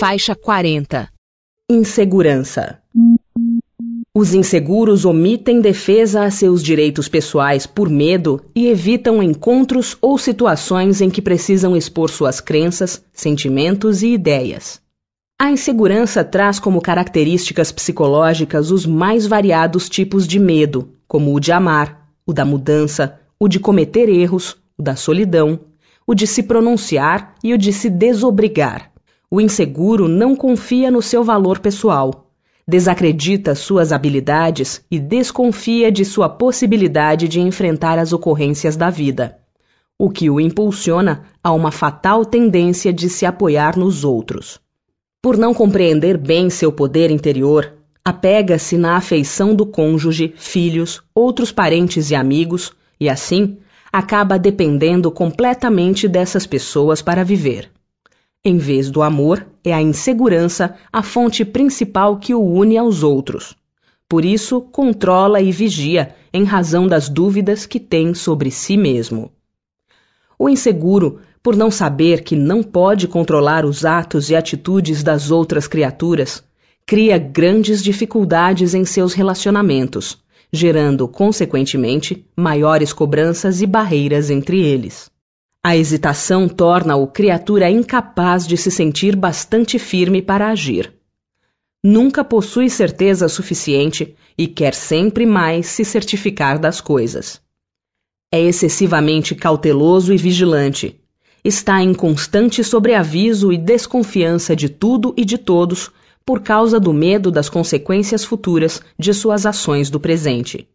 Faixa 40 Insegurança Os inseguros omitem defesa a seus direitos pessoais por medo e evitam encontros ou situações em que precisam expor suas crenças, sentimentos e ideias. A insegurança traz como características psicológicas os mais variados tipos de medo, como o de amar, o da mudança, o de cometer erros, o da solidão, o de se pronunciar e o de se desobrigar. O inseguro não confia no seu valor pessoal, desacredita suas habilidades e desconfia de sua possibilidade de enfrentar as ocorrências da vida, o que o impulsiona a uma fatal tendência de se apoiar nos outros. Por não compreender bem seu poder interior, apega-se na afeição do cônjuge, filhos, outros parentes e amigos, e assim acaba dependendo completamente dessas pessoas para viver. Em vez do amor, é a insegurança a fonte principal que o une aos outros. Por isso, controla e vigia em razão das dúvidas que tem sobre si mesmo. O inseguro por não saber que não pode controlar os atos e atitudes das outras criaturas, cria grandes dificuldades em seus relacionamentos, gerando, consequentemente, maiores cobranças e barreiras entre eles. A hesitação torna-o criatura incapaz de se sentir bastante firme para agir. Nunca possui certeza suficiente e quer sempre mais se certificar das coisas. É excessivamente cauteloso e vigilante, está em constante sobreaviso e desconfiança de tudo e de todos por causa do medo das consequências futuras de suas ações do presente.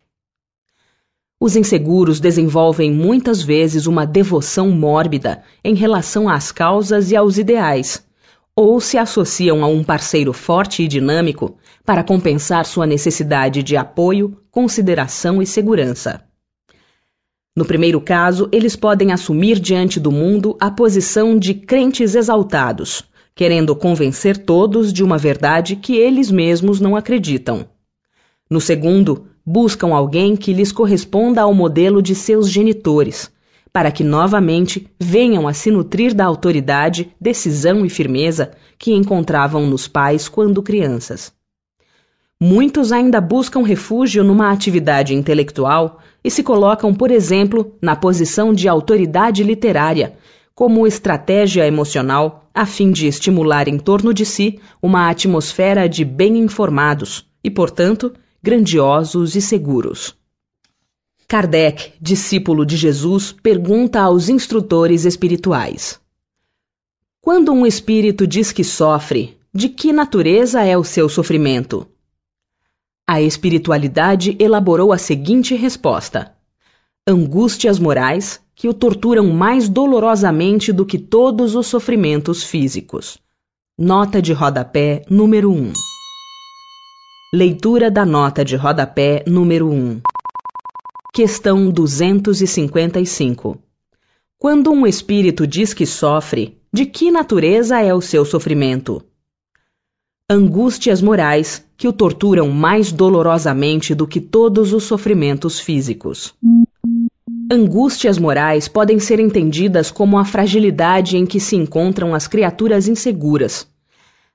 Os inseguros desenvolvem muitas vezes uma devoção mórbida em relação às causas e aos ideais, ou se associam a um parceiro forte e dinâmico para compensar sua necessidade de apoio, consideração e segurança. No primeiro caso, eles podem assumir diante do mundo a posição de crentes exaltados, querendo convencer todos de uma verdade que eles mesmos não acreditam. No segundo, buscam alguém que lhes corresponda ao modelo de seus genitores, para que novamente venham a se nutrir da autoridade, decisão e firmeza que encontravam nos pais quando crianças. Muitos ainda buscam refúgio numa atividade intelectual e se colocam, por exemplo, na posição de autoridade literária, como estratégia emocional, a fim de estimular em torno de si uma atmosfera de bem informados e, portanto, grandiosos e seguros. Kardec, discípulo de Jesus, pergunta aos instrutores espirituais: Quando um espírito diz que sofre, de que natureza é o seu sofrimento? A espiritualidade elaborou a seguinte resposta: angústias morais que o torturam mais dolorosamente do que todos os sofrimentos físicos. Nota de rodapé número 1. Leitura da nota de rodapé número 1. Questão 255. Quando um espírito diz que sofre, de que natureza é o seu sofrimento? angústias morais que o torturam mais dolorosamente do que todos os sofrimentos físicos. Angústias morais podem ser entendidas como a fragilidade em que se encontram as criaturas inseguras,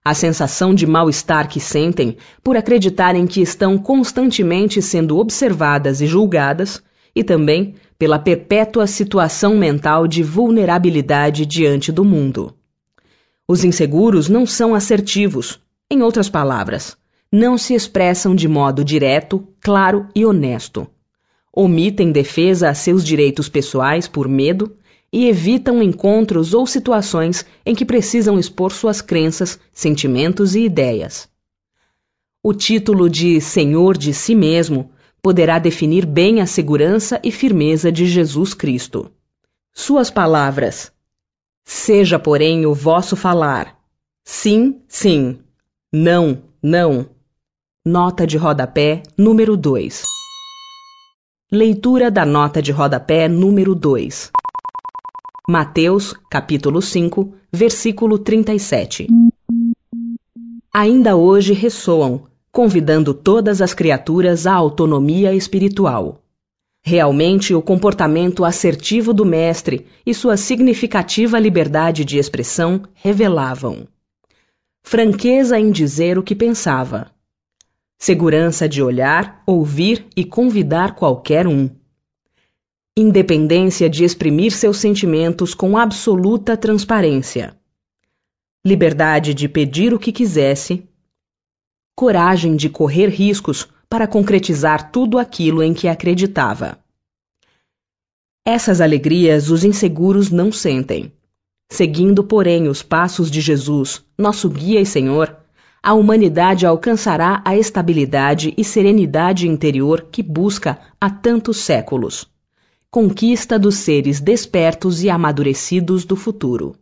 a sensação de mal-estar que sentem por acreditarem que estão constantemente sendo observadas e julgadas, e também pela perpétua situação mental de vulnerabilidade diante do mundo. Os inseguros não são assertivos, em outras palavras, não se expressam de modo direto, claro e honesto. Omitem defesa a seus direitos pessoais por medo e evitam encontros ou situações em que precisam expor suas crenças, sentimentos e ideias. O título de Senhor de si mesmo poderá definir bem a segurança e firmeza de Jesus Cristo. Suas palavras: Seja, porém, o vosso falar. Sim, sim. Não, não. Nota de rodapé número 2. Leitura da nota de rodapé número 2. Mateus, capítulo 5, versículo 37. Ainda hoje ressoam, convidando todas as criaturas à autonomia espiritual. Realmente, o comportamento assertivo do Mestre e sua significativa liberdade de expressão revelavam franqueza em dizer o que pensava, segurança de olhar, ouvir e convidar qualquer um, independência de exprimir seus sentimentos com absoluta transparência, liberdade de pedir o que quisesse, coragem de correr riscos para concretizar tudo aquilo em que acreditava. Essas alegrias os inseguros não sentem. Seguindo, porém, os passos de Jesus, nosso guia e Senhor, a humanidade alcançará a estabilidade e serenidade interior que busca há tantos séculos. Conquista dos seres despertos e amadurecidos do futuro.